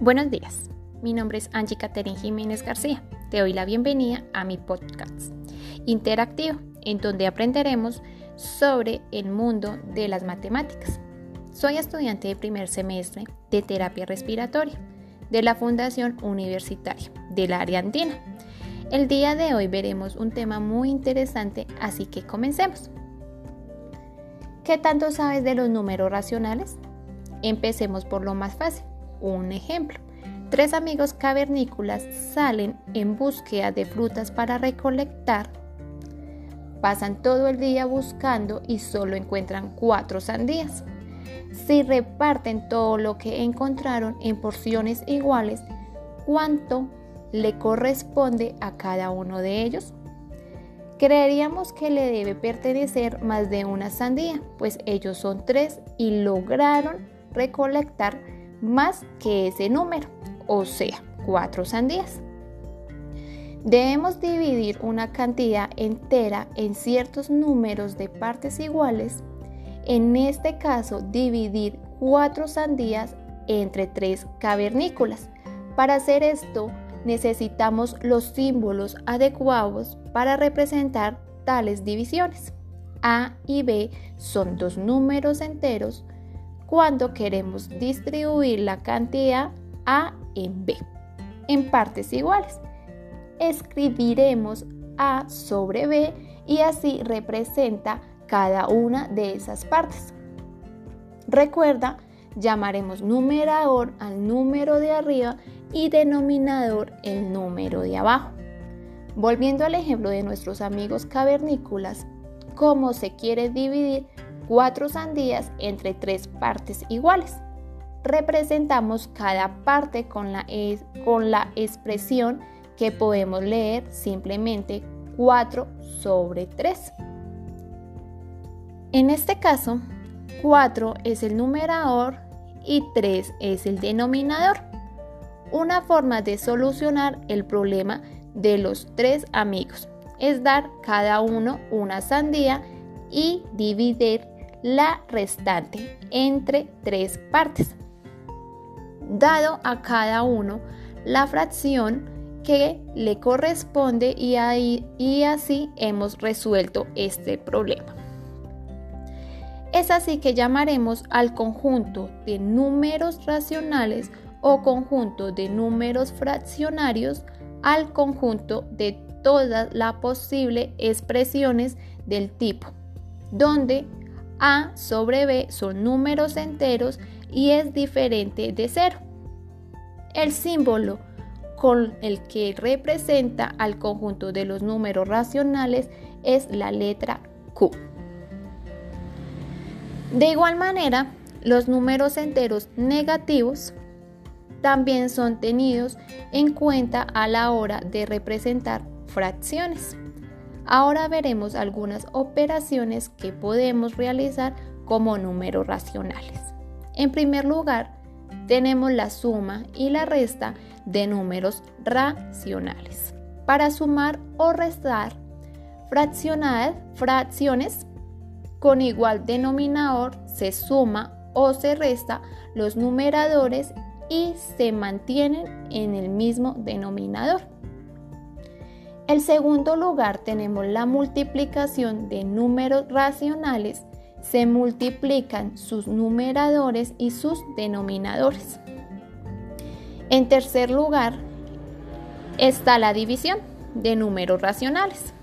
Buenos días, mi nombre es Angie Caterín Jiménez García. Te doy la bienvenida a mi podcast interactivo, en donde aprenderemos sobre el mundo de las matemáticas. Soy estudiante de primer semestre de terapia respiratoria de la Fundación Universitaria del Área Andina. El día de hoy veremos un tema muy interesante, así que comencemos. ¿Qué tanto sabes de los números racionales? Empecemos por lo más fácil. Un ejemplo. Tres amigos cavernícolas salen en búsqueda de frutas para recolectar. Pasan todo el día buscando y solo encuentran cuatro sandías. Si reparten todo lo que encontraron en porciones iguales, ¿cuánto le corresponde a cada uno de ellos? Creeríamos que le debe pertenecer más de una sandía, pues ellos son tres y lograron recolectar más que ese número, o sea, cuatro sandías. Debemos dividir una cantidad entera en ciertos números de partes iguales. En este caso, dividir cuatro sandías entre tres cavernícolas. Para hacer esto, necesitamos los símbolos adecuados para representar tales divisiones. A y B son dos números enteros cuando queremos distribuir la cantidad A en B en partes iguales. Escribiremos A sobre B y así representa cada una de esas partes. Recuerda, llamaremos numerador al número de arriba y denominador el número de abajo. Volviendo al ejemplo de nuestros amigos cavernícolas, ¿cómo se quiere dividir cuatro sandías entre tres partes iguales. Representamos cada parte con la, con la expresión que podemos leer simplemente 4 sobre 3. En este caso, 4 es el numerador y 3 es el denominador. Una forma de solucionar el problema de los tres amigos es dar cada uno una sandía y dividir la restante entre tres partes, dado a cada uno la fracción que le corresponde y, ahí, y así hemos resuelto este problema. Es así que llamaremos al conjunto de números racionales o conjunto de números fraccionarios al conjunto de todas las posibles expresiones del tipo, donde a sobre B son números enteros y es diferente de cero. El símbolo con el que representa al conjunto de los números racionales es la letra Q. De igual manera, los números enteros negativos también son tenidos en cuenta a la hora de representar fracciones. Ahora veremos algunas operaciones que podemos realizar como números racionales. En primer lugar, tenemos la suma y la resta de números racionales. Para sumar o restar fracciones con igual denominador se suma o se resta los numeradores y se mantienen en el mismo denominador. En segundo lugar tenemos la multiplicación de números racionales. Se multiplican sus numeradores y sus denominadores. En tercer lugar está la división de números racionales.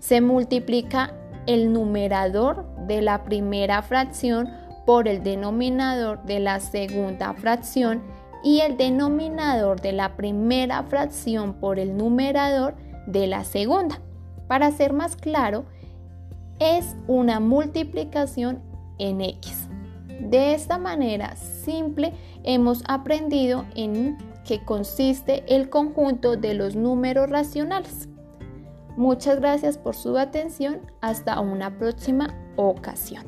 Se multiplica el numerador de la primera fracción por el denominador de la segunda fracción y el denominador de la primera fracción por el numerador de la segunda. Para ser más claro, es una multiplicación en X. De esta manera simple hemos aprendido en qué consiste el conjunto de los números racionales. Muchas gracias por su atención. Hasta una próxima ocasión.